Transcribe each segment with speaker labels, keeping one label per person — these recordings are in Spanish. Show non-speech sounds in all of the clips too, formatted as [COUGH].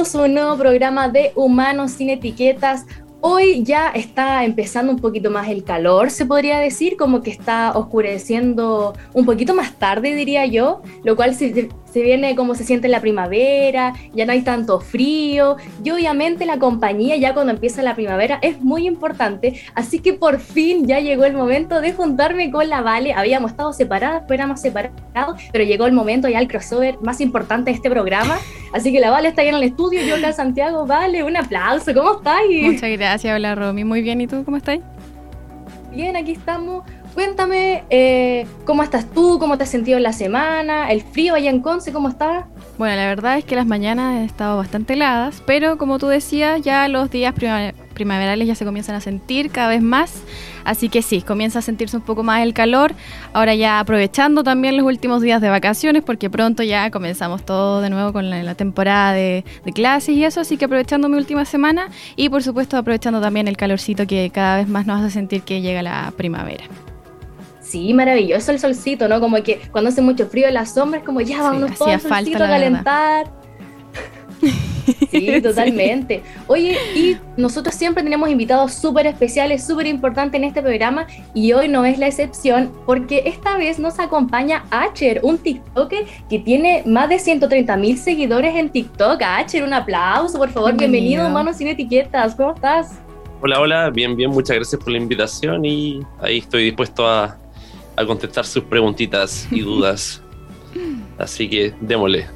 Speaker 1: bienvenidos un nuevo programa de Humanos sin Etiquetas. Hoy ya está empezando un poquito más el calor, se podría decir, como que está oscureciendo un poquito más tarde, diría yo, lo cual se, viene como se siente la primavera, ya no hay tanto frío y obviamente la compañía ya cuando empieza la primavera es muy importante, así que por fin ya llegó el momento de juntarme con la Vale, habíamos estado separadas, éramos separados, pero llegó el momento ya el crossover más importante de este programa, así que la Vale está ahí en el estudio, yo acá Santiago, Vale, un aplauso, ¿cómo estáis?
Speaker 2: Muchas gracias, hola Romy, muy bien, ¿y tú cómo estás?
Speaker 1: Bien, aquí estamos Cuéntame eh, cómo estás tú, cómo te has sentido en la semana, el frío allá en Conce, ¿cómo está?
Speaker 2: Bueno, la verdad es que las mañanas han estado bastante heladas, pero como tú decías, ya los días primaverales ya se comienzan a sentir cada vez más, así que sí, comienza a sentirse un poco más el calor, ahora ya aprovechando también los últimos días de vacaciones, porque pronto ya comenzamos todo de nuevo con la, temporada de, de, clases y eso, así que aprovechando mi última semana y por supuesto aprovechando también el calorcito que cada vez más nos hace sentir que llega la primavera.
Speaker 1: Sí, maravilloso el solcito, ¿no? Como que cuando hace mucho frío en la sombra es como ya vamos todos al solcito a calentar. [LAUGHS] Sí, totalmente. Oye, y nosotros siempre tenemos invitados súper especiales, súper importantes en este programa y hoy no es la excepción porque esta vez nos acompaña Acher, un TikToker que tiene más de 130 mil seguidores en TikTok. Acher, un aplauso, por favor. Bienvenido, Bienvenido Manos Sin Etiquetas. ¿Cómo estás?
Speaker 3: Hola, hola, bien, bien, muchas gracias por la invitación y ahí estoy dispuesto a a contestar sus preguntitas y [LAUGHS] dudas. Así que démosle.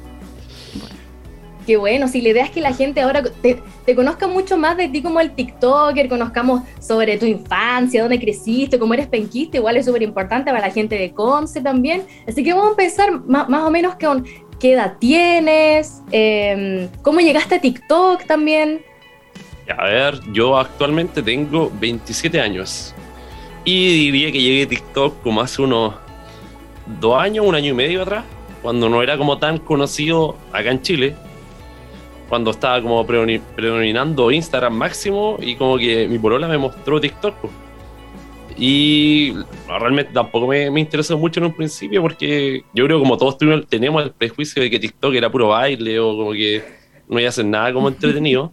Speaker 1: Qué bueno, si la idea es que la gente ahora te, conozca mucho más de ti como el TikToker, conozcamos sobre tu infancia, dónde creciste, cómo eres penquista, igual es súper importante para la gente de Conce también. Así que vamos a empezar más, o menos con qué edad tienes, em, cómo llegaste a TikTok también.
Speaker 3: A ver, yo actualmente tengo 27 años. Y diría que llegué a TikTok como hace unos dos años, un año y medio atrás, cuando no era como tan conocido acá en Chile, cuando estaba como predominando Instagram máximo y como que mi polola me mostró TikTok. Y realmente tampoco me, interesó mucho en un principio porque yo creo como todos tenemos el prejuicio de que TikTok era puro baile o como que no iba a hacer nada como entretenido.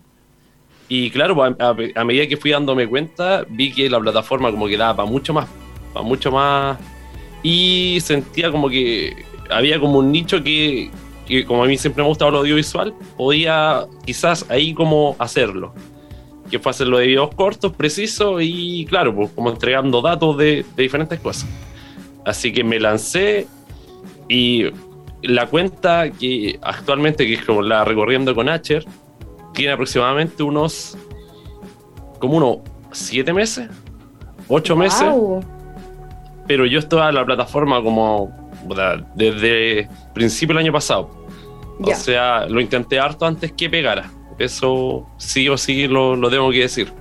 Speaker 3: Y claro, pues, a, medida que fui dándome cuenta, vi que la plataforma como que daba para mucho más, para mucho más. Y sentía como que había como un nicho que, como a mí siempre me ha gustado lo audiovisual, podía quizás ahí como hacerlo. Que fue hacerlo de videos cortos, precisos y claro, pues como entregando datos de, de diferentes cosas. Así que me lancé y la cuenta que actualmente, que es como la recorriendo con Acher, tiene aproximadamente unos, como unos siete meses, ocho meses. Pero yo estaba en la plataforma como desde principio del año pasado. O sea, lo intenté harto antes que pegara. Eso sí o sí lo, lo tengo que decir.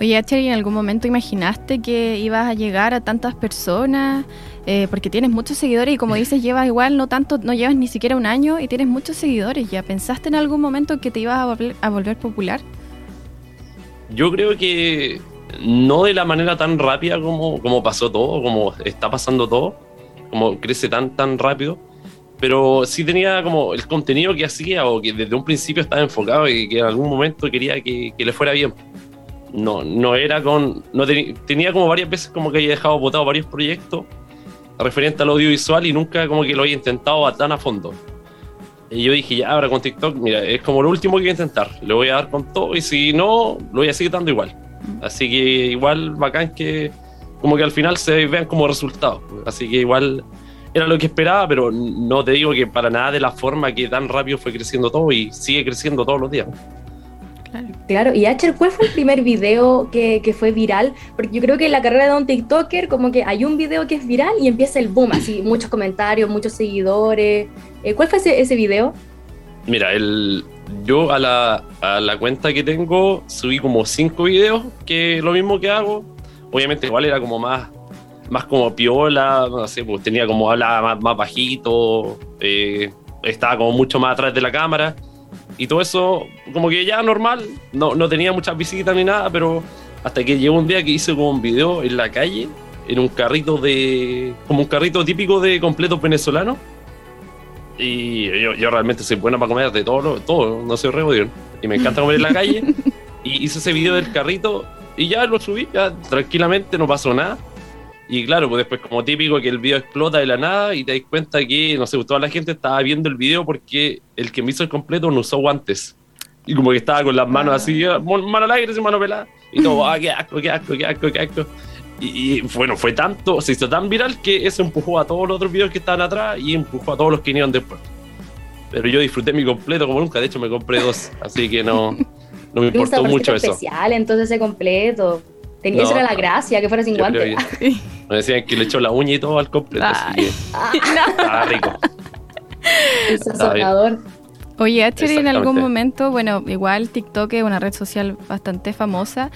Speaker 2: Oye, H, ¿en algún momento imaginaste que ibas a llegar a tantas personas? Eh, porque tienes muchos seguidores y como dices, llevas igual, no tanto, no llevas ni siquiera un año y tienes muchos seguidores ya. ¿Pensaste en algún momento que te ibas a volver, popular?
Speaker 3: Yo creo que no de la manera tan rápida como, como pasó todo, como está pasando todo, como crece tan, tan rápido, pero sí tenía como el contenido que hacía o que desde un principio estaba enfocado y que en algún momento quería que, que le fuera bien. No, no era con. No tenía como varias veces como que había dejado botado varios proyectos referente al audiovisual y nunca como que lo había intentado tan a fondo. Y yo dije, ya, ahora con TikTok, mira, es como lo último que voy a intentar. Le voy a dar con todo y si no, lo voy a seguir dando igual. Así que igual bacán que como que al final se vean como resultados. Así que igual era lo que esperaba, pero no te digo que para nada de la forma que tan rápido fue creciendo todo y sigue creciendo todos los días.
Speaker 1: Claro. y Acher, ¿cuál fue el primer video que, fue viral? Porque yo creo que en la carrera de un TikToker, como que hay un video que es viral y empieza el boom, así, muchos comentarios, muchos seguidores. Eh, ¿Cuál fue ese, video?
Speaker 3: Mira, el, yo a la, a la, cuenta que tengo subí como cinco videos, que lo mismo que hago. Obviamente igual era como más, más como piola, no sé, pues tenía como hablaba más, bajito, eh, estaba como mucho más atrás de la cámara y todo eso, como que ya normal, no, no tenía muchas visitas ni nada, pero hasta que llegó un día que hice como un video en la calle, en un carrito de. como un carrito típico de completos venezolanos. Y yo, realmente soy bueno para comer de todo, todo no soy re Y me encanta comer en la calle. [LAUGHS] y hice ese video del carrito y ya lo subí, ya tranquilamente, no pasó nada. Y claro, pues después como típico que el video explota de la nada y te das cuenta que, no sé, toda la gente estaba viendo el video porque el que me hizo el completo no usó guantes. Y como que estaba con las manos así, ah. mano al aire, mano pelada. Y todo, ah, qué asco, qué asco, qué asco, qué asco. Y, bueno, fue tanto, se hizo tan viral que eso empujó a todos los otros videos que estaban atrás y empujó a todos los que vinieron después. Pero yo disfruté mi completo como nunca, de hecho me compré dos, así que no, no me [LAUGHS] importó mucho eso.
Speaker 1: especial entonces ese completo. Tenía esa era la gracia, que fuera sin guantes.
Speaker 3: Me decían que le echó la uña y todo al completo, así que estaba rico.
Speaker 1: El sazonador.
Speaker 2: Oye, Ashley, en algún momento, bueno, igual TikTok es una red social bastante famosa.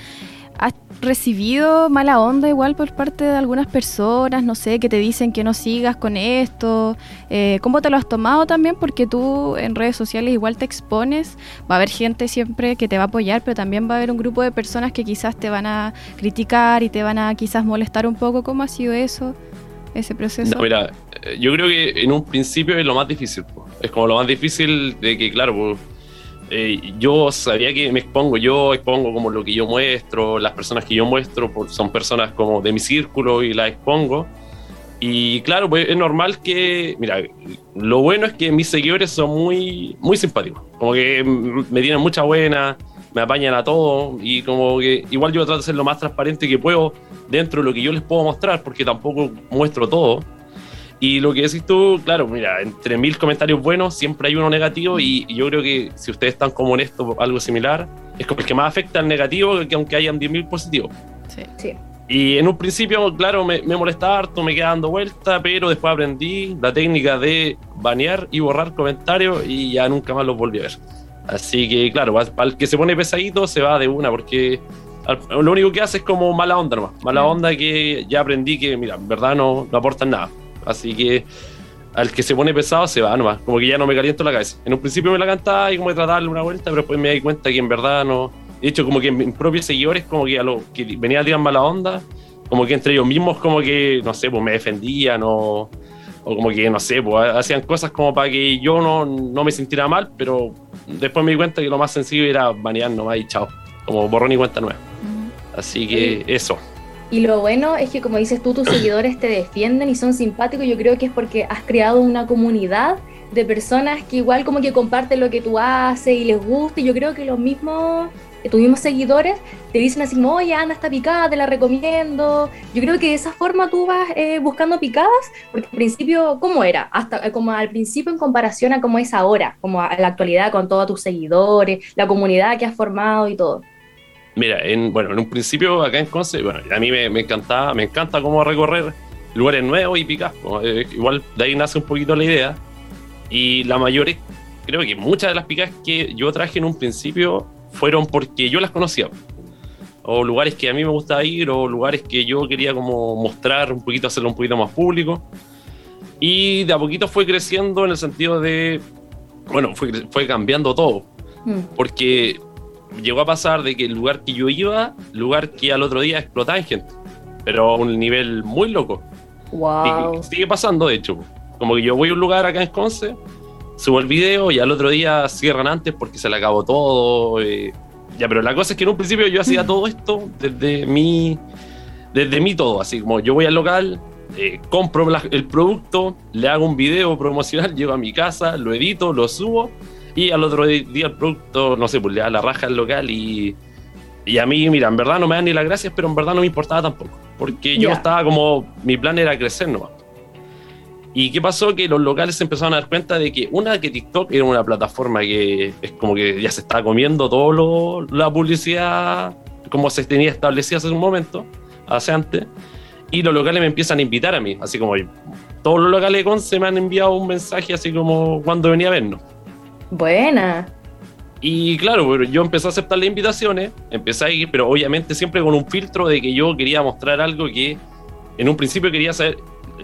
Speaker 2: ¿Has recibido mala onda igual por parte de algunas personas, no sé, que te dicen que no sigas con esto? Eh, ¿Cómo te lo has tomado también? Porque tú en redes sociales igual te expones, va a haber gente siempre que te va a apoyar, pero también va a haber un grupo de personas que quizás te van a criticar y te van a quizás molestar un poco. ¿Cómo ha sido eso, ese proceso?
Speaker 3: mira, eh, yo creo que en un principio es lo más difícil. Es como lo más difícil de que, claro, pues eh, yo sabía que me expongo, yo expongo como lo que yo muestro, las personas que yo muestro son personas como de mi círculo y las expongo. Y claro, pues es normal que, mira, lo bueno es que mis seguidores son muy, muy simpáticos, como que me tienen mucha buena, me apañan a todo y como que igual yo trato de ser lo más transparente que puedo dentro de lo que yo les puedo mostrar, porque tampoco muestro todo. Y lo que decís tú, claro, mira, entre mil comentarios buenos siempre hay uno negativo y, yo creo que si ustedes están como en esto, algo similar, es como el que más afecta al negativo que aunque hayan 10.000 positivos. Sí. sí. Y en un principio, claro, me, me, molestaba harto, me quedaba dando vuelta, pero después aprendí la técnica de banear y borrar comentarios y ya nunca más los volví a ver. Así que, claro, para el que se pone pesadito se va de una porque lo único que hace es como mala onda nomás. Mala onda que ya aprendí que, mira, en verdad no, no aportan nada. Así que al que se pone pesado se va nomás, como que ya no me caliento la cabeza. En un principio me la cantaba y como de darle una vuelta, pero después me di cuenta que en verdad no. De hecho, como que mis propios seguidores, como que a los que venía a tirar mala onda, como que entre ellos mismos, como que, no sé, pues me defendían o, o como que, no sé, pues hacían cosas como para que yo no, no me sintiera mal, pero después me di cuenta que lo más sencillo era banear nomás y chao, como borrón y cuenta nueva. Así que eso.
Speaker 1: Y lo bueno es que, como dices tú, tus seguidores te defienden y son simpáticos. Yo creo que es porque has creado una comunidad de personas que igual como que comparten lo que tú haces y les gusta. Y yo creo que los mismos, eh, tus mismos seguidores te dicen así oye, anda esta picada, te la recomiendo. Yo creo que de esa forma tú vas eh, buscando picadas, porque al principio, ¿cómo era? Hasta eh, como al principio en comparación a cómo es ahora, como a la actualidad con todos tus seguidores, la comunidad que has formado y todo.
Speaker 3: Mira, en, bueno, en un principio acá en Conce, bueno, a mí me, me encantaba, me encanta cómo recorrer lugares nuevos y picar. Eh, igual de ahí nace un poquito la idea. Y la mayoría, creo que muchas de las picas que yo traje en un principio fueron porque yo las conocía. O lugares que a mí me gustaba ir, o lugares que yo quería como mostrar un poquito, hacerlo un poquito más público. Y de a poquito fue creciendo en el sentido de, bueno, fue, fue cambiando todo. Mm. Porque llegó a pasar de que el lugar que yo iba, lugar que al otro día explotaba en gente, pero a un nivel muy loco.
Speaker 1: Wow.
Speaker 3: sigue pasando, de hecho. Como que yo voy a un lugar acá en Conce, subo el video y al otro día cierran antes porque se le acabó todo. Eh, ya, pero la cosa es que en un principio yo hacía [LAUGHS] todo esto desde mi, desde mí todo, así como yo voy al local, eh, compro el producto, le hago un video promocional, llego a mi casa, lo edito, lo subo y al otro día el producto, no sé, pues le da la raja al local y, y a mí, mira, en verdad no me dan ni las gracias, pero en verdad no me importaba tampoco. Porque yo estaba como, mi plan era crecer nomás. ¿Y qué pasó? Que los locales se empezaron a dar cuenta de que una, que TikTok era una plataforma que es como que ya se estaba comiendo todo la publicidad como se tenía establecida hace un momento, hace antes, y los locales me empiezan a invitar a mí, así como todos los locales de Conce me han enviado un mensaje así como cuando venía a vernos.
Speaker 1: Buena.
Speaker 3: Y claro, yo empecé a aceptar las invitaciones, empecé a ir, pero obviamente siempre con un filtro de que yo quería mostrar algo que en un principio quería saber,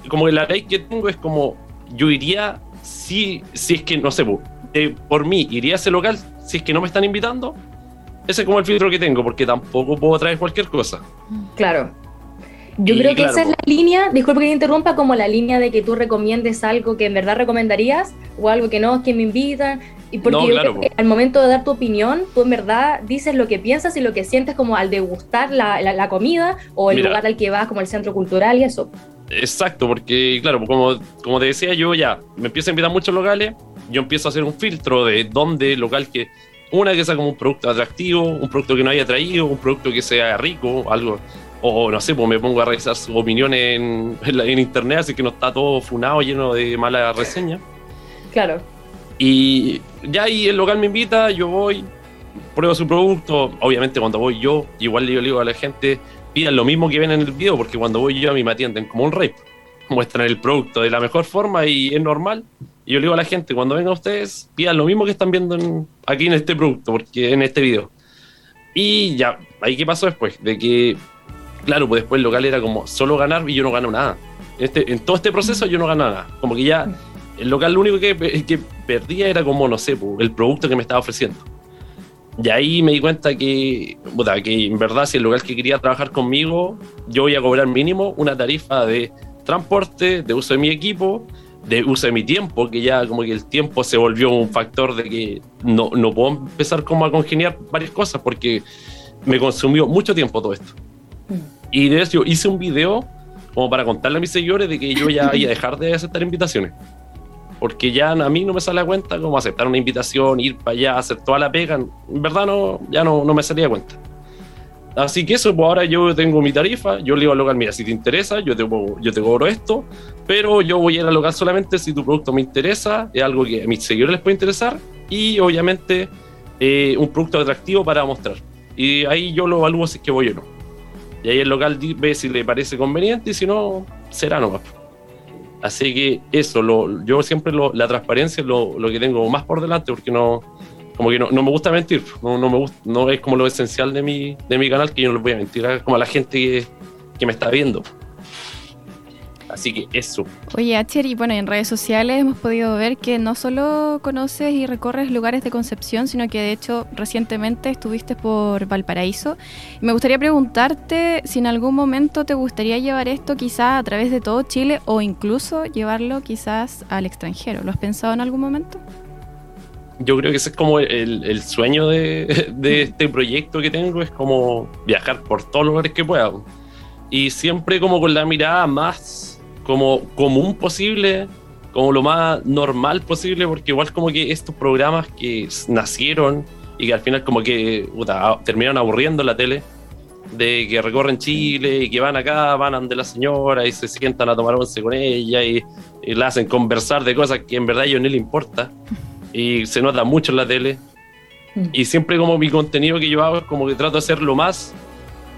Speaker 3: como la ley que tengo es como, yo iría, si, si es que, no sé, por mí, iría a ese local si es que no me están invitando. Ese es como el filtro que tengo, porque tampoco puedo traer cualquier cosa.
Speaker 1: Claro. Yo creo que esa es la línea, disculpe que te interrumpa, como la línea de que tú recomiendes algo que en verdad recomendarías o algo que no, que me invitan. Y porque yo creo que al momento de dar tu opinión, tú en verdad dices lo que piensas y lo que sientes como al degustar la, la, comida o el lugar al que vas, como el centro cultural y eso.
Speaker 3: Exacto, porque claro, como, como te decía yo, ya me empiezo a invitar a muchos locales, yo empiezo a hacer un filtro de dónde local que, una que sea como un producto atractivo, un producto que no haya traído, un producto que sea rico, algo o no sé, pues me pongo a revisar sus opiniones en, en, internet, así que no está todo funado, lleno de malas reseñas.
Speaker 1: Claro.
Speaker 3: Y ya ahí el local me invita, yo voy, pruebo su producto. Obviamente, cuando voy yo, igual le digo a la gente, pidan lo mismo que ven en el video, porque cuando voy yo a mí me atienden como un rey. Muestran el producto de la mejor forma y es normal. Y yo le digo a la gente, cuando vengan ustedes, pidan lo mismo que están viendo aquí en este producto, porque en este video. Y ya, ahí qué pasó después, de que claro, pues después el local era como solo ganar y yo no gano nada. Este, en todo este proceso yo no gano nada. Como que ya el local lo único que, que perdía era como, no sé, pues, el producto que me estaba ofreciendo. Y ahí me di cuenta que, que en verdad si el local que quería trabajar conmigo, yo voy a cobrar mínimo una tarifa de transporte, de uso de mi equipo, de uso de mi tiempo, que ya como que el tiempo se volvió un factor de que no, no puedo empezar como a congeniar varias cosas porque me consumió mucho tiempo todo esto. Y de hecho hice un video como para contarle a mis seguidores de que yo ya iba a [LAUGHS] dejar de aceptar invitaciones. Porque ya a mí no me sale a cuenta como aceptar una invitación, ir para allá, hacer toda la pega. En verdad no, ya no, no me salía a cuenta. Así que eso, pues ahora yo tengo mi tarifa, yo le digo al local, mira, si te interesa, yo te, yo te cobro esto, pero yo voy a ir al local solamente si tu producto me interesa, es algo que a mis seguidores les puede interesar y obviamente eh, un producto atractivo para mostrar. Y ahí yo lo evalúo si es que voy o no. Y ahí el local ve si le parece conveniente y si no, será nomás. Así que eso, lo, yo siempre lo, la transparencia es lo, lo, que tengo más por delante porque no, como que no, no me gusta mentir, no, no, me gusta, no es como lo esencial de mi, de mi canal que yo no le voy a mentir como a la gente que, que me está viendo. Así que eso.
Speaker 2: Oye, Acher, y bueno, en redes sociales hemos podido ver que no solo conoces y recorres lugares de Concepción, sino que de hecho recientemente estuviste por Valparaíso. Me gustaría preguntarte si en algún momento te gustaría llevar esto quizás a través de todo Chile o incluso llevarlo quizás al extranjero. ¿Lo has pensado en algún momento?
Speaker 3: Yo creo que ese es como el, el sueño de, de este proyecto que tengo, es como viajar por todos los lugares que pueda. Y siempre como con la mirada más como común posible, como lo más normal posible, porque igual como que estos programas que nacieron y que al final como que terminaron aburriendo la tele, de que recorren Chile y que van acá, van ante la señora y se sientan a tomar once con ella y, la hacen conversar de cosas que en verdad a ellos no le importa y se nota mucho en la tele. Mm. Y siempre como mi contenido que yo hago es como que trato de hacer lo más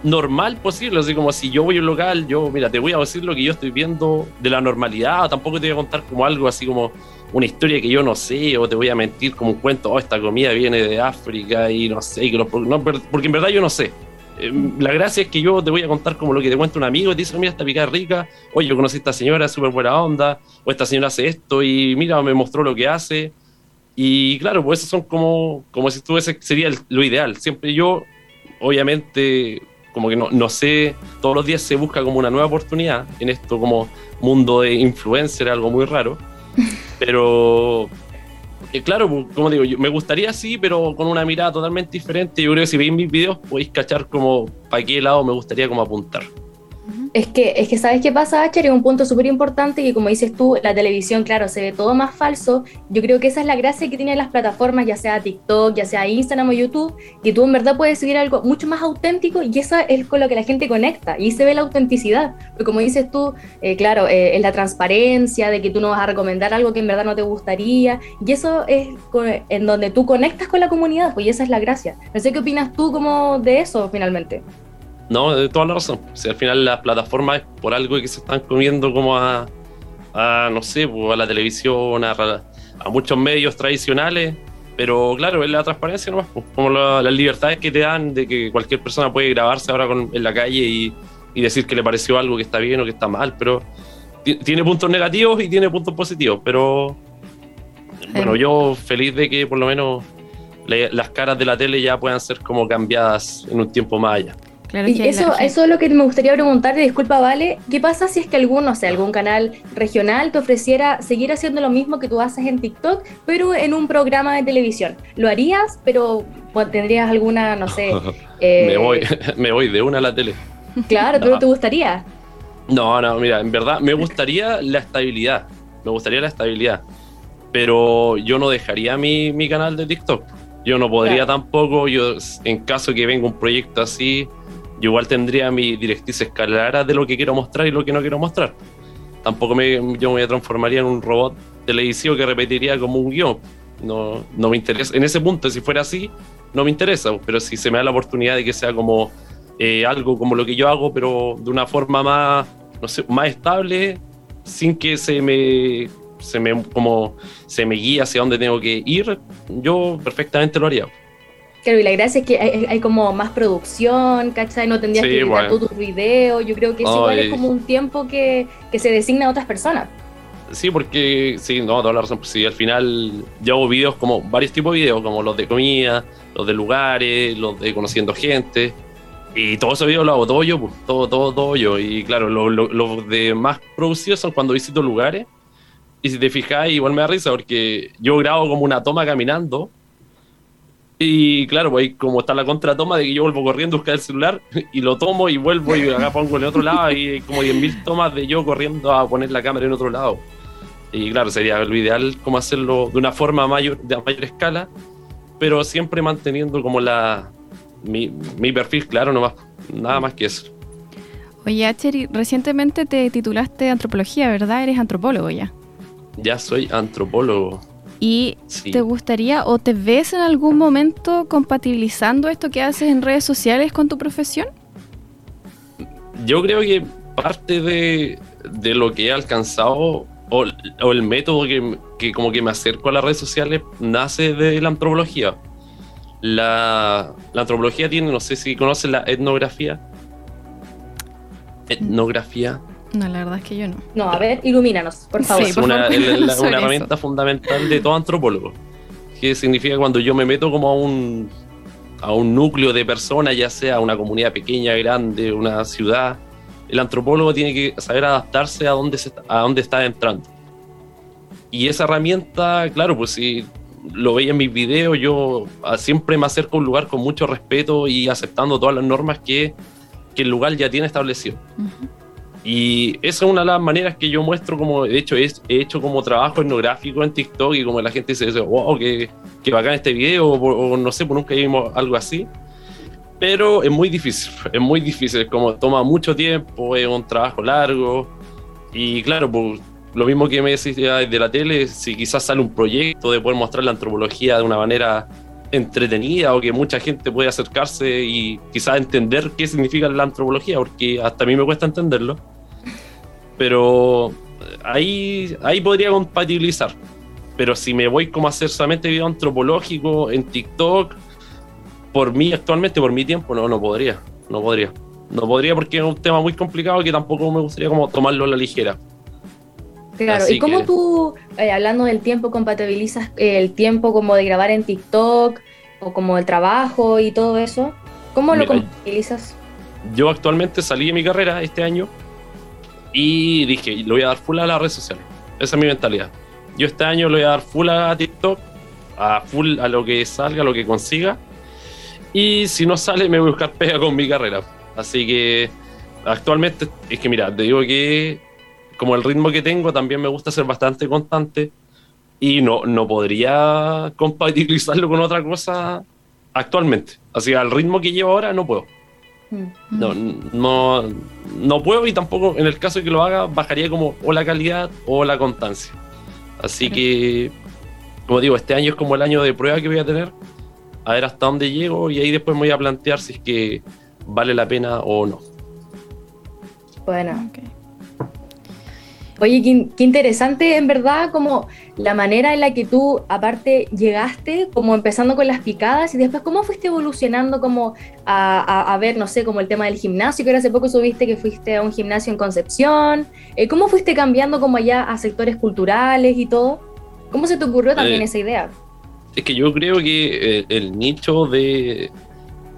Speaker 3: normal posible, así como si yo voy a un local, yo, mira, te voy a decir lo que yo estoy viendo de la normalidad, tampoco te voy a contar como algo así como una historia que yo no sé, o te voy a mentir como un cuento, oh, esta comida viene de África y no sé, que porque en verdad yo no sé. Eh, la gracia es que yo te voy a contar como lo que te cuenta un amigo y te dice, mira, esta picada rica, oye, yo conocí a esta señora, súper buena onda, o esta señora hace esto y mira, me mostró lo que hace. Y claro, pues eso son como, como si estuviese, sería lo ideal. Siempre yo, obviamente, como que no, no sé, todos los días se busca como una nueva oportunidad en esto como mundo de influencer, algo muy raro. [LAUGHS] Pero eh, claro, pues, como digo, me gustaría sí, pero con una mirada totalmente diferente. Yo creo que si veis mis videos podéis cachar como para qué lado me gustaría como apuntar.
Speaker 1: Es que, es que sabes qué pasa, Acher, es un punto súper importante que como dices tú, la televisión, claro, se ve todo más falso. Yo creo que esa es la gracia que tienen las plataformas, ya sea TikTok, ya sea Instagram o YouTube, que tú en verdad puedes subir algo mucho más auténtico y eso es con lo que la gente conecta y se ve la autenticidad. Porque como dices tú, eh, claro, eh, es la transparencia de que tú no vas a recomendar algo que en verdad no te gustaría y eso es en donde tú conectas con la comunidad, pues esa es la gracia. No sé qué opinas tú como de eso finalmente.
Speaker 3: No, de toda la razón. Si al final las plataformas es por algo que se están comiendo como a, no sé, a la televisión, a, a, muchos medios tradicionales, pero claro, es la transparencia nomás, pues, como las libertades que te dan de que cualquier persona puede grabarse ahora en la calle y, y, decir que le pareció algo que está bien o que está mal, pero tiene puntos negativos y tiene puntos positivos, pero bueno, yo feliz de que por lo menos las caras de la tele ya puedan ser como cambiadas en un tiempo más allá.
Speaker 1: Y eso, eso es lo que me gustaría preguntarte, disculpa, Vale, ¿qué pasa si es que algún, sea, algún canal regional te ofreciera seguir haciendo lo mismo que tú haces en TikTok, pero en un programa de televisión? ¿Lo harías, pero tendrías alguna, no sé... [LAUGHS]
Speaker 3: me, voy, [LAUGHS] me voy de una a la tele.
Speaker 1: Claro, pero ¿te gustaría?
Speaker 3: No, no, mira, en verdad me gustaría la estabilidad, me gustaría la estabilidad, pero yo no dejaría mi, mi canal de TikTok. Yo no podría tampoco, yo en caso que venga un proyecto así, yo igual tendría mi directrices claras de lo que quiero mostrar y lo que no quiero mostrar. Tampoco me, yo me transformaría en un robot televisivo que repetiría como un guion. No, no me interesa. En ese punto, si fuera así, no me interesa, pero si se me da la oportunidad de que sea como eh, algo como lo que yo hago, pero de una forma más, no sé, más estable, sin que se me, se me, como, se me guíe hacia dónde tengo que ir, yo perfectamente lo haría.
Speaker 1: Claro, y la gracia es que hay, como más producción, ¿cachai? No tendrías que editar todos tus videos. Yo creo que eso igual es como un tiempo que, que, se designa a otras personas.
Speaker 3: Sí, porque, sí, no, toda la razón. Pues sí, al final yo hago videos como varios tipos de videos, como los de comida, los de lugares, los de conociendo gente. Y todos esos videos los hago todo yo, pues, todo, todo, todo yo. Y claro, los lo, de más producidos son cuando visito lugares. Y si te fijas, igual me da risa porque yo grabo como una toma caminando. Y claro, pues ahí como está la contratoma de que yo vuelvo corriendo a buscar el celular y lo tomo y vuelvo y acá pongo en el otro lado y hay como 10.000 tomas de yo corriendo a poner la cámara en otro lado. Y claro, sería lo ideal como hacerlo de una forma mayor, de mayor escala, pero siempre manteniendo como la, mi, perfil, claro, no más, nada más que eso.
Speaker 2: Oye, Acheri, recientemente te titulaste antropología, ¿verdad? Eres antropólogo ya.
Speaker 3: Ya soy antropólogo.
Speaker 2: ¿Y te gustaría o te ves en algún momento compatibilizando esto que haces en redes sociales con tu profesión?
Speaker 3: Yo creo que parte de, lo que he alcanzado o, el método que, que, como que me acerco a las redes sociales nace de la antropología. La, antropología tiene, no sé si conoces la etnografía. Etnografía.
Speaker 2: No, la verdad es que yo no.
Speaker 1: No, a ver, ilumínanos, por favor.
Speaker 3: es una, [LAUGHS] herramienta fundamental de todo antropólogo. Que significa cuando yo me meto como a un, a un núcleo de personas, ya sea una comunidad pequeña, grande, una ciudad, el antropólogo tiene que saber adaptarse a dónde, se, a dónde está entrando. Y esa herramienta, claro, pues si lo veía en mis videos, yo ah, siempre me acerco a un lugar con mucho respeto y aceptando todas las normas que, el lugar ya tiene establecido. Y esa es una de las maneras que yo muestro como, de hecho, he hecho como trabajo etnográfico en TikTok y como la gente dice, wow, que, que bacán este video, o, no sé, pues nunca vimos algo así. Pero es muy difícil, [LAUGHS] es muy difícil, como toma mucho tiempo, es un trabajo largo. Y claro, pues lo mismo que me decís de la tele, si quizás sale un proyecto de poder mostrar la antropología de una manera entretenida o que mucha gente puede acercarse y quizás entender qué significa la antropología, porque hasta a mí me cuesta entenderlo. Pero ahí, ahí podría compatibilizar. Pero si me voy como a hacer solamente video antropológico en TikTok, por mí actualmente, por mi tiempo, no, no podría. No podría. No podría porque es un tema muy complicado que tampoco me gustaría como tomarlo a la ligera.
Speaker 1: Claro, ¿y cómo tú, eh, hablando del tiempo, compatibilizas el tiempo como de grabar en TikTok o como el trabajo y todo eso? ¿Cómo lo compatibilizas?
Speaker 3: Yo actualmente salí de mi carrera este año y dije, le voy a dar full a las redes sociales. Esa es mi mentalidad. Yo este año le voy a dar full a TikTok, a full a lo que salga, a lo que consiga. Y si no sale, me voy a buscar pega con mi carrera. Así que actualmente, es que mira, te digo que como el ritmo que tengo, también me gusta ser bastante constante y no, no podría compatibilizarlo con otra cosa actualmente. Así al ritmo que llevo ahora no puedo. No, no, no puedo y tampoco en el caso de que lo haga bajaría como o la calidad o la constancia. Así que, como digo, este año es como el año de prueba que voy a tener, a ver hasta dónde llego y ahí después me voy a plantear si es que vale la pena o no.
Speaker 1: Bueno, Oye, qué, interesante en verdad como la manera en la que tú aparte llegaste, como empezando con las picadas y después cómo fuiste evolucionando como a, ver, no sé, como el tema del gimnasio, que ahora hace poco subiste que fuiste a un gimnasio en Concepción, eh, ¿cómo fuiste cambiando como allá a sectores culturales y todo? ¿Cómo se te ocurrió también eh, esa idea?
Speaker 3: Es que yo creo que el, nicho de,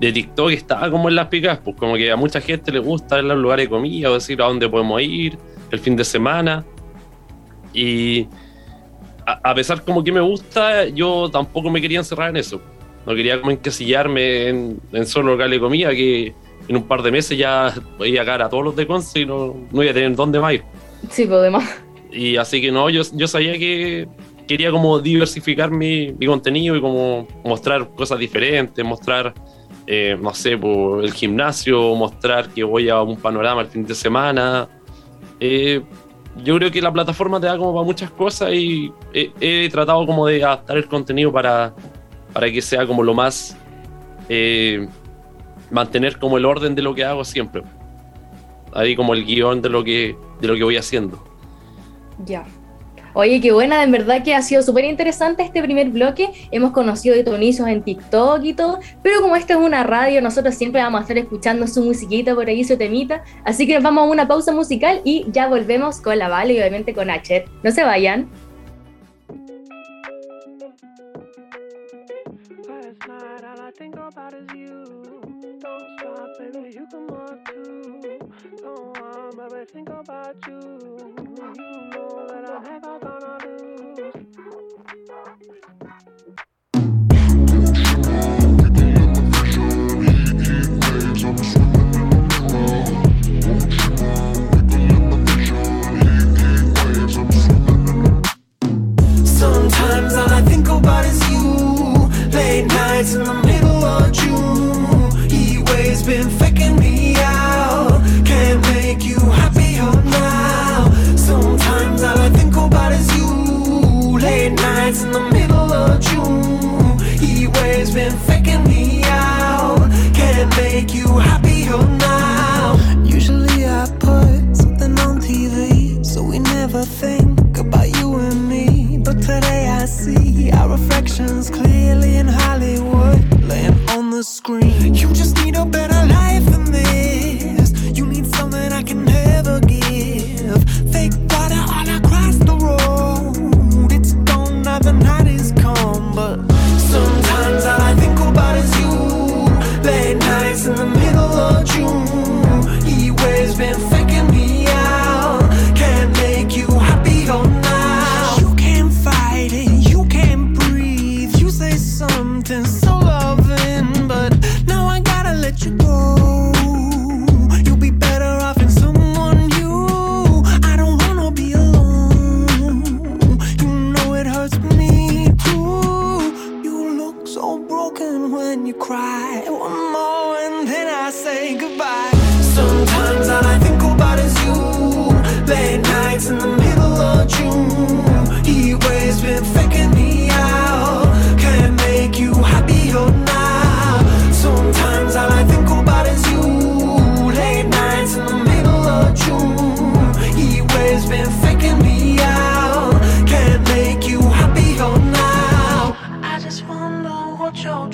Speaker 3: de TikTok estaba como en las picas, pues como que a mucha gente le gusta ver los lugares de comida o decir a dónde podemos ir el fin de semana. Y a, pesar como que me gusta, yo tampoco me quería encerrar en eso. No quería como encasillarme en, en solo locales de comida, que en un par de meses ya voy a caer a todos los de Conce y no, no voy a tener dónde más ir.
Speaker 4: Sí, podemos.
Speaker 3: Pues, y así que no, yo, yo sabía que quería como diversificar mi, mi contenido y como mostrar cosas diferentes, mostrar, eh, no sé, por el gimnasio, mostrar que voy a un panorama el fin de semana. Eh, yo creo que la plataforma te da como para muchas cosas y he, tratado como de adaptar el contenido para, para que sea como lo más... Eh, mantener como el orden de lo que hago siempre. Ahí como el guion de lo que, de lo que voy haciendo.
Speaker 4: Ya. Oye, qué buena, en verdad que ha sido súper interesante este primer bloque. Hemos conocido de Tonizos en TikTok y todo, pero como esta es una radio, nosotros siempre vamos a estar escuchando su musiquita por ahí, su temita. Así que vamos a una pausa musical y ya volvemos con la Vale y obviamente con Achet. No se vayan. Think about you. You know that I'm never gonna lose. See our reflections clearly in Hollywood, laying on the screen. You just need a better life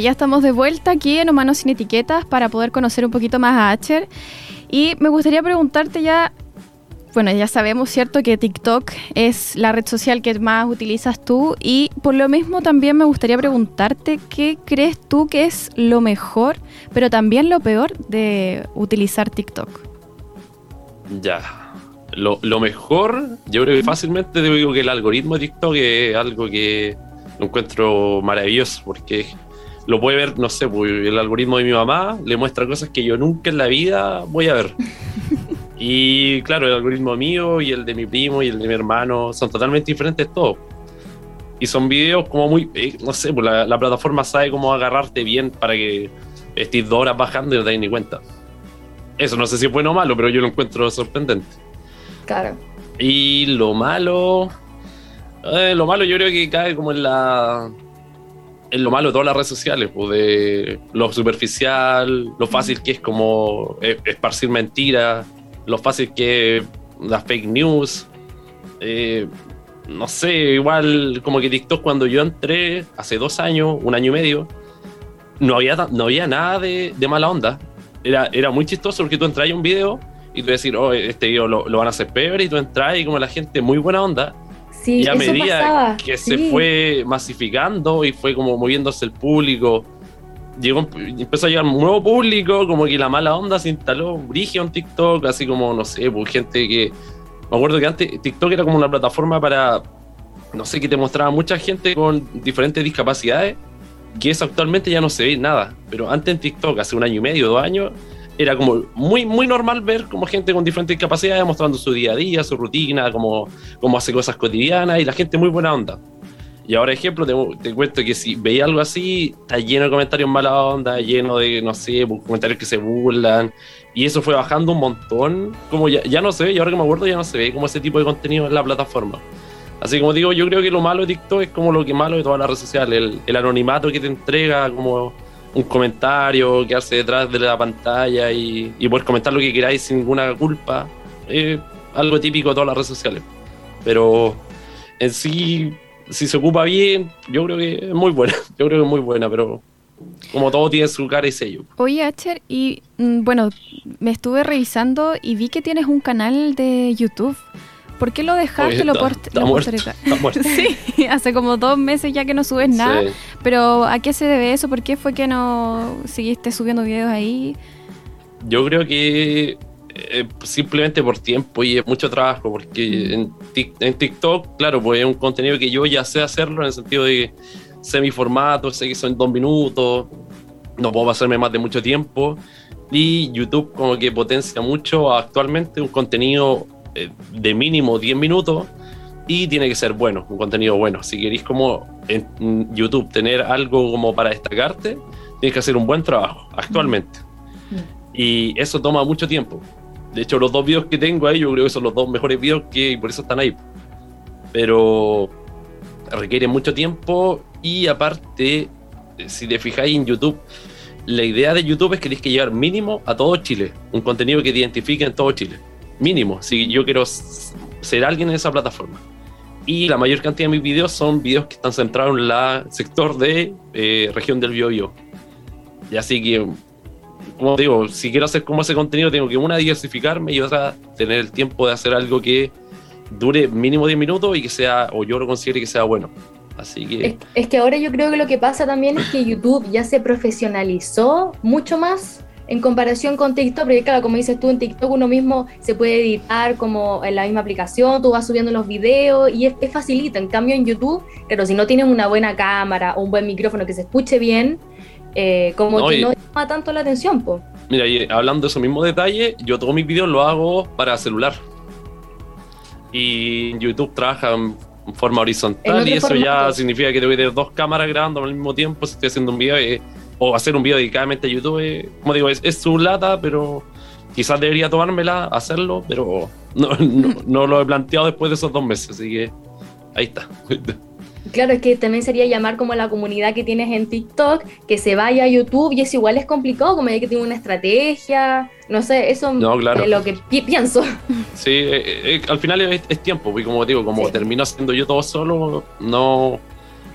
Speaker 2: Ya estamos de vuelta aquí en Humanos sin Etiquetas para poder conocer un poquito más a Acher. Y me gustaría preguntarte ya, bueno, ya sabemos, ¿cierto?, que TikTok es la red social que más utilizas tú. Y por lo mismo también me gustaría preguntarte, ¿qué crees tú que es lo mejor, pero también lo peor de utilizar TikTok?
Speaker 3: Ya, lo, mejor, yo creo que fácilmente digo que el algoritmo de TikTok es algo que encuentro maravilloso, porque lo puede ver, no sé, pues, el algoritmo de mi mamá le muestra cosas que yo nunca en la vida voy a ver. [LAUGHS] y claro, el algoritmo mío y el de mi primo y el de mi hermano son totalmente diferentes todos. Y son videos como muy, eh, no sé, pues la, plataforma sabe cómo agarrarte bien para que estés dos horas bajando y no te des ni cuenta. Eso no sé si es bueno o malo, pero yo lo encuentro sorprendente.
Speaker 1: Claro.
Speaker 3: Y lo malo. Eh, lo malo yo creo que cae como en la. En lo malo de todas las redes sociales, pues de lo superficial, lo fácil que es como eh, esparcir mentiras, lo fácil que las fake news. Eh, no sé, igual como que TikTok cuando yo entré hace dos años, un año y medio, no había, no había nada de, mala onda. Era, era muy chistoso porque tú entras a un video y tú decir, oh, este video lo, van a hacer peor, y tú entras y como la gente muy buena onda.
Speaker 1: Sí, y a medida
Speaker 3: que se fue masificando y fue como moviéndose el público, llegó, empezó a llegar un nuevo público, como que la mala onda se instaló, brigio en TikTok, así como, no sé, pues gente que... Me acuerdo que antes TikTok era como una plataforma para, no sé, que te mostraba mucha gente con diferentes discapacidades, que eso actualmente ya no se ve nada. Pero antes en TikTok, hace un año y medio, dos años, era como muy, muy normal ver como gente con diferentes capacidades mostrando su día a día, su rutina, como, como hace cosas cotidianas y la gente muy buena onda. Y ahora, ejemplo, te, cuento que si veía algo así, está lleno de comentarios mala onda, lleno de, no sé, comentarios que se burlan. Y eso fue bajando un montón. Como ya, ya no se ve, y ahora que me acuerdo, ya no se ve como ese tipo de contenido en la plataforma. Así como digo, yo creo que lo malo de TikTok es como lo que malo de todas las redes sociales, el, el anonimato que te entrega, como un comentario, que hace detrás de la pantalla y, y poder comentar lo que queráis sin ninguna culpa. Es algo típico de todas las redes sociales. Pero en sí, si se ocupa bien, yo creo que es muy buena. [LAUGHS] Yo creo que es muy buena, pero como todo tiene su cara y sello.
Speaker 2: Oye, Acher, y mm, bueno, me estuve revisando y vi que tienes un canal de YouTube. ¿Por qué lo dejaste? lo, [LAUGHS]
Speaker 3: está, muerto,
Speaker 2: Sí, [LAUGHS] hace como dos meses ya que no subes nada. Pero ¿a qué se debe eso? ¿Por qué fue que no seguiste subiendo videos ahí?
Speaker 3: Yo creo que eh, simplemente por tiempo y mucho trabajo, porque mm. en, TikTok, claro, pues es un contenido que yo ya sé hacerlo en el sentido de sé mi formato, sé que son dos minutos, no puedo pasarme más de mucho tiempo. Y YouTube como que potencia mucho actualmente un contenido de mínimo 10 minutos y tiene que ser bueno, un contenido bueno. Si queréis como en YouTube tener algo como para destacarte, tienes que hacer un buen trabajo actualmente. Mm. Y eso toma mucho tiempo. De hecho, los dos videos que tengo ahí, yo creo que son los dos mejores videos que y por eso están ahí. Pero requiere mucho tiempo y aparte, si te fijáis en YouTube, la idea de YouTube es que tienes que llegar mínimo a todo Chile, un contenido que te identifique en todo Chile mínimo, si yo quiero ser alguien en esa plataforma. Y la mayor cantidad de mis videos son videos que están centrados en el sector de eh, región del Biobío. Y así que, como digo, si quiero hacer como ese contenido, tengo que una diversificarme y otra tener el tiempo de hacer algo que dure mínimo 10 minutos y que sea, o yo lo considere que sea bueno. Así que...
Speaker 1: es que ahora yo creo que lo que pasa también es que YouTube ya se profesionalizó mucho más en comparación con TikTok, porque claro, como dices tú, en TikTok uno mismo se puede editar como en la misma aplicación, tú vas subiendo los videos y es, facilita. En cambio en YouTube, pero si no tienes una buena cámara o un buen micrófono que se escuche bien, eh, como que no llama tanto la atención. pues
Speaker 3: Mira, y hablando de esos mismos detalles, yo todos mis videos los hago para celular. Y YouTube trabaja en forma horizontal y eso ya significa que tengo que tener dos cámaras grabando al mismo tiempo si estoy haciendo un video. Y, o hacer un video dedicadamente a YouTube, eh, como digo, es, su lata, pero quizás debería tomármela, hacerlo, pero [LAUGHS] no, no, lo he planteado después de esos dos meses, así que ahí está.
Speaker 1: Claro, es que también sería llamar como la comunidad que tienes en TikTok, que se vaya a YouTube y es igual es complicado, como hay que tener una estrategia, no sé, eso es lo que pienso. [LAUGHS]
Speaker 3: Sí, eh, eh, al final es, tiempo, y como digo, como termino haciendo yo todo solo, no,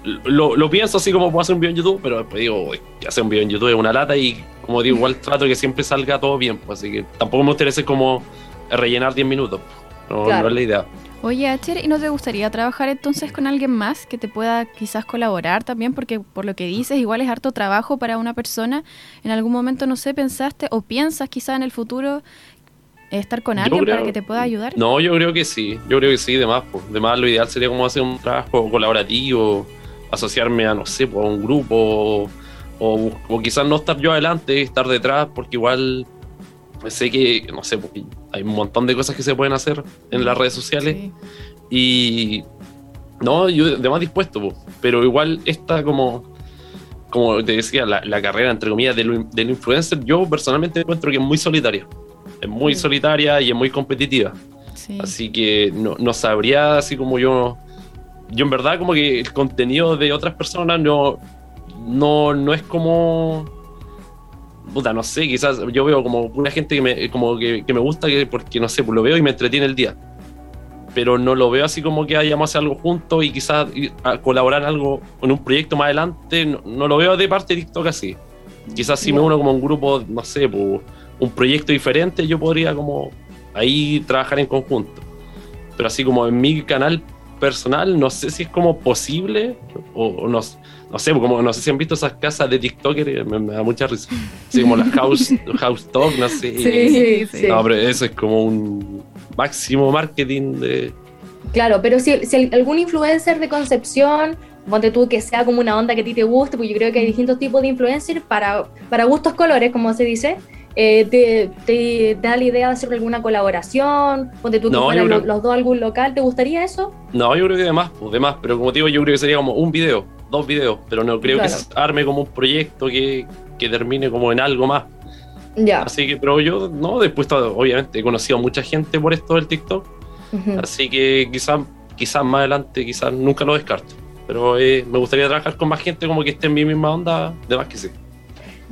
Speaker 3: lo, lo, pienso así como puedo hacer un video en YouTube, pero después digo, hacer un video en YouTube es una lata y como digo, igual trato que siempre salga todo bien, pues así que tampoco me interesa como rellenar 10 minutos, no, no es la idea.
Speaker 2: Oye, Acher, ¿y no te gustaría trabajar entonces con alguien más que te pueda quizás colaborar también? Porque por lo que dices, igual es harto trabajo para una persona. En algún momento, no sé, pensaste o piensas quizás en el futuro estar con alguien para que te pueda ayudar.
Speaker 3: No, yo creo que sí, yo creo que sí, de más, pues, de más lo ideal sería como hacer un trabajo colaborativo, asociarme a, no sé, pues, a un grupo, o, o quizás no estar yo adelante, estar detrás, porque igual sé que, no sé, porque hay un montón de cosas que se pueden hacer en las redes sociales. Y no, yo de más dispuesto, pero igual esta como, como te decía, la, carrera, entre comillas, del, del, influencer, yo personalmente encuentro que es muy solitaria. Es muy solitaria y es muy competitiva. Así que no, no, sabría, así como yo, yo en verdad como que el contenido de otras personas no, no, no es como puta, no sé, quizás yo veo como una gente que me, como que, me gusta que, porque, no sé, pues lo veo y me entretiene el día. Pero no lo veo así como que hayamos hacer algo juntos y quizás colaborar en algo, en un proyecto más adelante. No, lo veo de parte de TikTok así. Quizás si me uno como un grupo, no sé, pues, un proyecto diferente, yo podría como ahí trabajar en conjunto. Pero así como en mi canal personal, no sé si es como posible o, no, no sé, como no sé si han visto esas casas de TikToker, me, da mucha risa. Así como las house, [LAUGHS] house talk, no sé. Sí, sí. No, pero eso es como un máximo marketing de.
Speaker 1: Claro, pero si, si algún influencer de Concepción, ponte tú que sea como una onda que a ti te guste, porque yo creo que hay distintos tipos de influencers para, para gustos colores, como se dice. Eh, te, te, da la idea de hacer alguna colaboración? Ponte tú que fueran los, dos algún local, ¿te gustaría eso?
Speaker 3: No, yo creo que demás, pues demás, pero como te digo, yo creo que sería como un video, dos videos, pero no creo que se arme como un proyecto que, que, termine como en algo más. Ya. Así que, pero yo, no, después, obviamente, he conocido a mucha gente por esto del TikTok, así que quizás quizás más adelante, quizás nunca lo descarto. Pero eh, me gustaría trabajar con más gente como que esté en mi misma onda, de más que sí.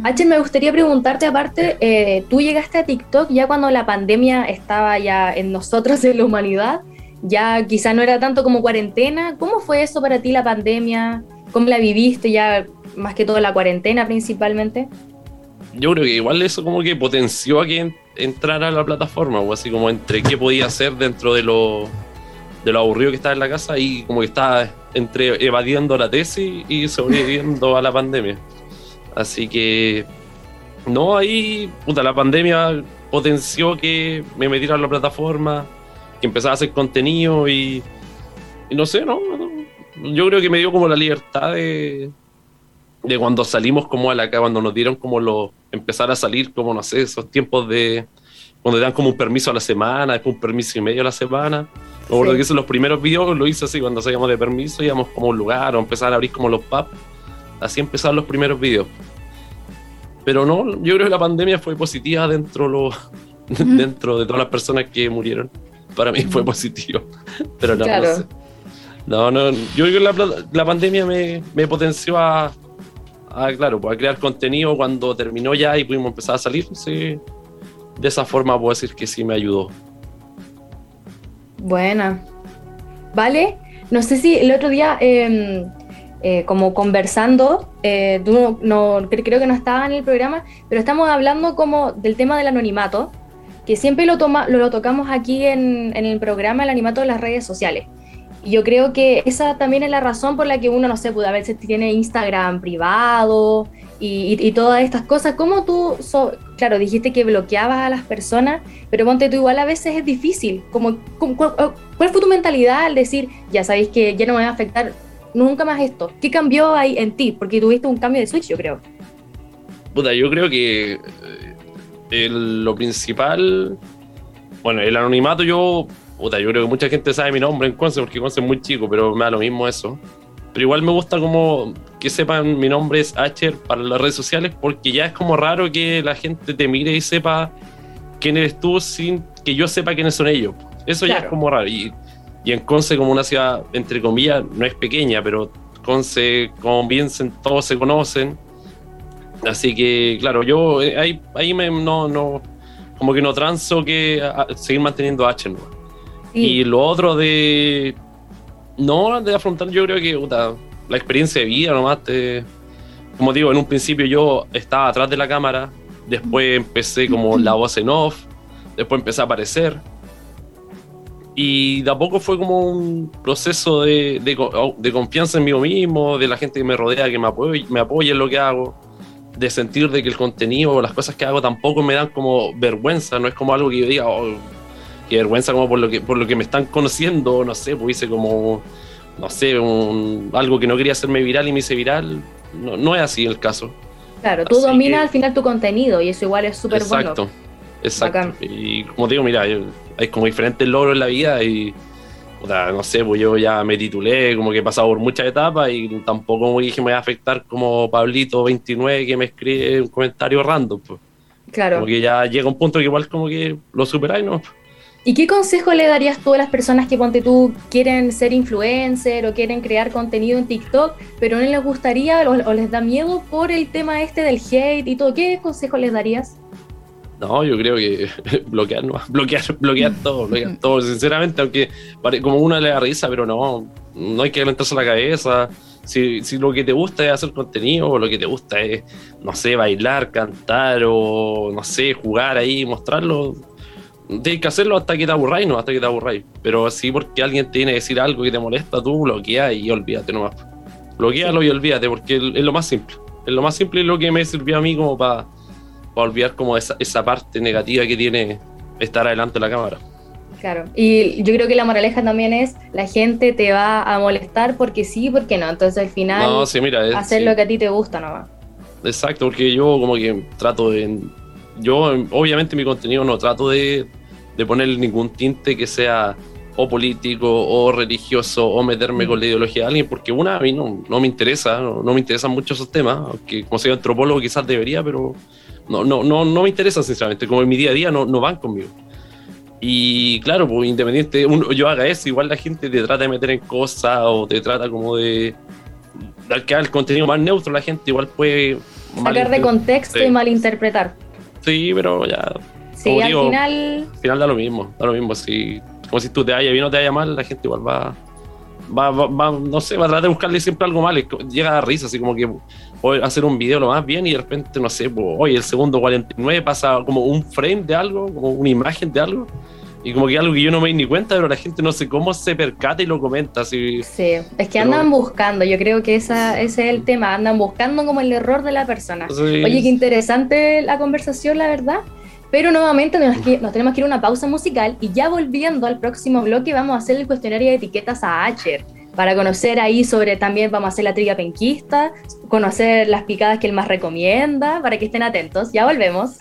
Speaker 1: H, me gustaría preguntarte, aparte, eh, tú llegaste a TikTok ya cuando la pandemia estaba ya en nosotros, en la humanidad, ya quizá no era tanto como cuarentena. ¿Cómo fue eso para ti la pandemia? ¿Cómo la viviste ya más que todo la cuarentena principalmente?
Speaker 3: Yo creo que igual eso como que potenció a que entrara a la plataforma, o así como entre qué podía hacer dentro de lo, de lo aburrido que estaba en la casa y como que estaba entre evadiendo la tesis y sobreviviendo a la pandemia. Así que, no, ahí, puta, la pandemia potenció que me metiera a la plataforma, que empezara a hacer contenido y, no sé, ¿no? Yo creo que me dio como la libertad de, de cuando salimos como a la cuando nos dieron como lo, empezar a salir como, no sé, esos tiempos de, cuando te dan como un permiso a la semana, después un permiso y medio a la semana. Me acuerdo que hice los primeros videos, lo hice así, cuando salíamos de permiso, íbamos como a un lugar o empezar a abrir como los pubs Así empezaron los primeros videos. Pero no, yo creo que la pandemia fue positiva dentro, lo, dentro de todas las personas que murieron. Para mí fue positivo. [LAUGHS] Pero no, no sé. No, no, yo creo que la, la pandemia me, me, potenció a, a, claro, pues a crear contenido cuando terminó ya y pudimos empezar a salir. Sí, de esa forma puedo decir que sí me ayudó.
Speaker 1: Buena. Vale. No sé si el otro día eh, eh, como conversando, eh, tú no, creo que no estaba en el programa, pero estamos hablando como del tema del anonimato, que siempre lo, toma, lo, tocamos aquí en, el programa, el anonimato de las redes sociales. Y yo creo que esa también es la razón por la que uno, no sé, puede a veces tiene Instagram privado y, todas estas cosas. ¿Cómo tú, claro, dijiste que bloqueabas a las personas, pero ponte tú igual a veces es difícil. Como, ¿Cuál fue tu mentalidad al decir, ya sabéis que ya no me va a afectar nunca más esto. ¿Qué cambió ahí en ti? Porque tuviste un cambio de switch, yo creo.
Speaker 3: Puta, yo creo que eh, lo principal, bueno, el anonimato yo, puta, yo creo que mucha gente sabe mi nombre en Conce porque Conce es muy chico, pero me da lo mismo eso. Pero igual me gusta como que sepan mi nombre es Acher para las redes sociales porque ya es como raro que la gente te mire y sepa quién eres tú sin que yo sepa quiénes son ellos. Eso ya es como raro. Y y en Conce, como una ciudad, entre comillas, no es pequeña, pero Conce, como bien todos se conocen. Así que, claro, yo eh, ahí, ahí me, no, no, como que no transo que seguir manteniendo H. Y lo otro de, no, de afrontar, yo creo que, puta, la experiencia de vida nomás. Te, como digo, en un principio yo estaba atrás de la cámara, después empecé como la voz en off, después empecé a aparecer. Y de a poco fue como un proceso de, de, confianza en mí mismo, de la gente que me rodea, que me apoya, me apoya en lo que hago, de sentir de que el contenido o las cosas que hago tampoco me dan como vergüenza, no es como algo que yo diga, oh, qué vergüenza como por lo que, por lo que me están conociendo, no sé, pues hice como, no sé, un, algo que no quería hacerme viral y me hice viral. No, no es así el caso.
Speaker 1: Claro, tú dominas al final tu contenido y eso igual es súper bueno.
Speaker 3: Exacto, exacto. Y como te digo, mira, hay como diferentes logros en la vida y, no sé, pues yo ya me titulé, como que he pasado por muchas etapas y tampoco como dije me voy a afectar como Pablito29 que me escribe un comentario random. Pues. Claro. Como que ya llega un punto que igual como que lo superáis, ¿no?
Speaker 1: ¿Y qué consejo le darías tú a las personas que, ponte tú, quieren ser influencer o quieren crear contenido en TikTok, pero no les gustaría o, les da miedo por el tema este del hate y todo? ¿Qué consejo les darías?
Speaker 3: No, yo creo que [LAUGHS] bloquear, no, bloquear, bloquear todo, bloquear [LAUGHS] todo, sinceramente, aunque como uno le da risa, pero no, no hay que calentarse la cabeza. Si, si, lo que te gusta es hacer contenido, o lo que te gusta es, no sé, bailar, cantar, o no sé, jugar ahí, mostrarlo, Tienes que hacerlo hasta que te aburráis, no, hasta que te aburráis. Pero así porque alguien tiene que decir algo que te molesta, tú bloquea y olvídate nomás. Bloquealo y olvídate, porque es lo más simple. Es lo más simple y lo que me sirvió a mí como para olvidar como esa, esa parte negativa que tiene estar adelante de la cámara.
Speaker 1: Claro, y yo creo que la moraleja también es, la gente te va a molestar porque sí, porque no, entonces al final no, sí, mira, hacer lo que a ti te gusta nomás.
Speaker 3: Exacto, porque yo como que trato de... Yo obviamente mi contenido no trato de, de ponerle ningún tinte que sea o político o religioso o meterme con la ideología de alguien, porque una, a mí no, no me interesa, no, me interesan mucho esos temas, aunque como soy antropólogo quizás debería, pero no, no, no, no me interesa sinceramente, como en mi día a día no, no van conmigo. Y claro, pues independiente, uno, yo haga eso, igual la gente te trata de meter en cosas o te trata como de dar que el contenido más neutro, la gente igual puede...
Speaker 1: Sacar de contexto y malinterpretar.
Speaker 3: Sí, pero ya
Speaker 1: Sí, al final.
Speaker 3: Al final da lo mismo, da lo mismo. Si, como si tú te vayas bien o te vayas mal, la gente igual va, va, va, no sé, va a tratar de buscarle siempre algo mal. Llega a risa, así como que a hacer un video lo más bien y de repente, no sé, pues, oye, el segundo 49 pasa como un frame de algo, como una imagen de algo. Y como que algo que yo no me di ni cuenta, pero la gente no sé cómo se percata y lo comenta. Así.
Speaker 1: Sí, es que andan buscando, yo creo que esa, ese es el tema, andan buscando como el error de la persona. Oye, qué interesante la conversación, la verdad. Pero nuevamente nos, tenemos que ir a una pausa musical y ya volviendo al próximo bloque vamos a hacer el cuestionario de etiquetas a Acher para conocer ahí sobre también vamos a hacer la trilla penquista, conocer las picadas que él más recomienda, para que estén atentos. Ya volvemos.